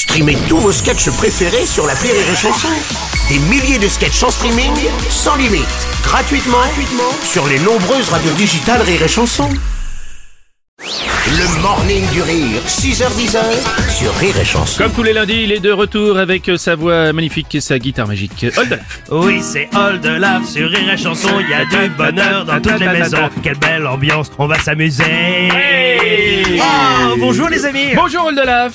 Streamez tous vos sketchs préférés sur la Rire et Chanson. Des milliers de sketchs en streaming, sans limite, gratuitement, gratuitement sur les nombreuses radios digitales Rire et Chanson. Le morning du rire, 6h10 sur Rire et Chanson. Comme tous les lundis, il est de retour avec sa voix magnifique et sa guitare magique. Hold Oui, c'est All de Love sur Rire et Chanson. Il y a du bonheur dans toutes les maisons. Quelle belle ambiance, on va s'amuser. Oh, bonjour les amis. Bonjour Oldelaf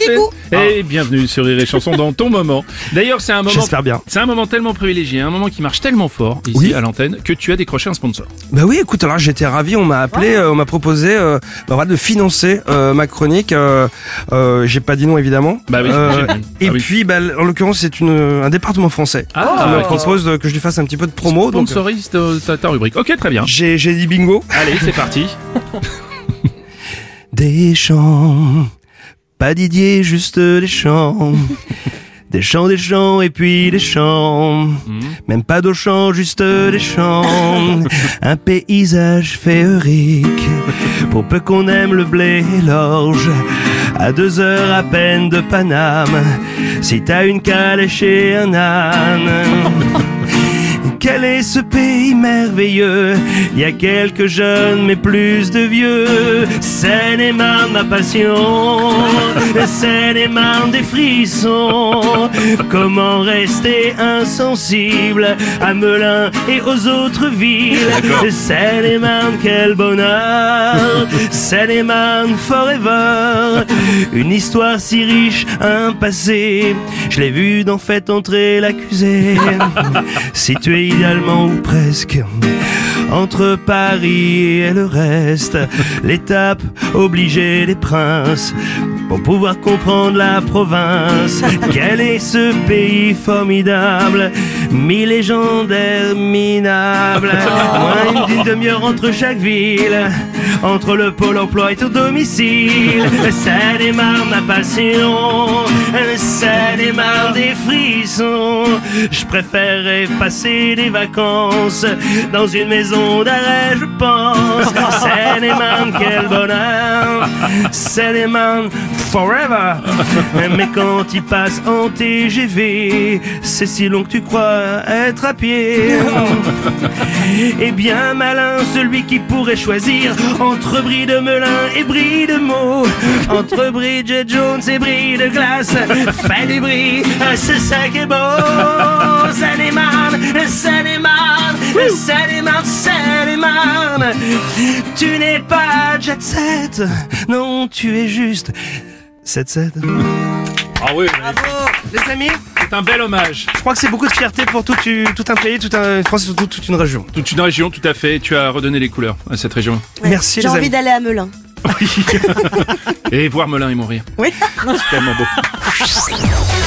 et bienvenue sur Rire et Chanson dans ton moment. D'ailleurs, c'est un moment. J'espère bien. C'est un moment tellement privilégié, un moment qui marche tellement fort ici Oui. à l'antenne que tu as décroché un sponsor. Bah oui, écoute, alors j'étais ravi, on m'a appelé, euh, on m'a proposé euh, bah, voilà, de financer euh, ma chronique. euh, euh, J'ai pas dit non évidemment. Bah oui, Euh, et Ah oui. puis, bah, en l'occurrence, c'est une un département français Ah, qui me propose de- que je lui fasse un petit peu de promo. Donc, euh, Sponsorise ta, ta- ta rubrique. Ok, très bien. j'ai j'ai dit bingo. Allez, c'est parti. Des chants, pas Didier, juste des chants. Des chants, des chants et puis des chants. Même pas d'Auchan, juste des chants. Un paysage féerique. Pour peu qu'on aime le blé et l'orge. À deux heures à peine de Paname. Si t'as une calèche et un âne. Quel est ce pays merveilleux? Il y a quelques jeunes mais plus de vieux. Seine-et-Marne ma passion. Seine-et-Marne des frissons. Comment rester insensible à Melun et aux autres villes? Seine-et-Marne quel bonheur. Seine-et-Marne forever Une histoire si riche, un passé. Je l'ai vu dans Faites entrer l'accusé. Situé idéalement ou presque entre Paris et le reste, l'étape obligée des princes pour pouvoir comprendre la province. Quel est ce pays formidable, mi-légendaire, minable. Moins d'une demi-heure entre chaque ville, entre le pôle emploi et ton domicile. Seine-et-Marne, ma passion, Seine-et-Marne des frissons. Je préférerais passer des vacances dans une maison d'arrêt, je pense. Seine-et-Marne, quel bonheur. Seine-et-Marne, forever. Mais quand il passe en TGV, c'est si long que tu crois être à pied. Et bien malin celui qui pourrait choisir entre bris de Melun et bris de Meaux, entre Bridget Jones et bris de glace. Fais du bris, c'est ça qui est beau. Seine-et-Marne, Seine-et-Marne, Seine-et-Marne, Seine-et-Marne. Tu n'es pas jet set, non, tu es juste 7-7. Ah oui, Bravo, les amis. c'est un bel hommage. Je crois que c'est beaucoup de fierté pour tout, tu- tout un pays, tout un France et surtout toute une région. Toute une région, tout à fait. Tu as redonné les couleurs à cette région. Merci J'ai envie d'aller à Melun. Et voir Melun et mourir. Oui. C'est tellement beau.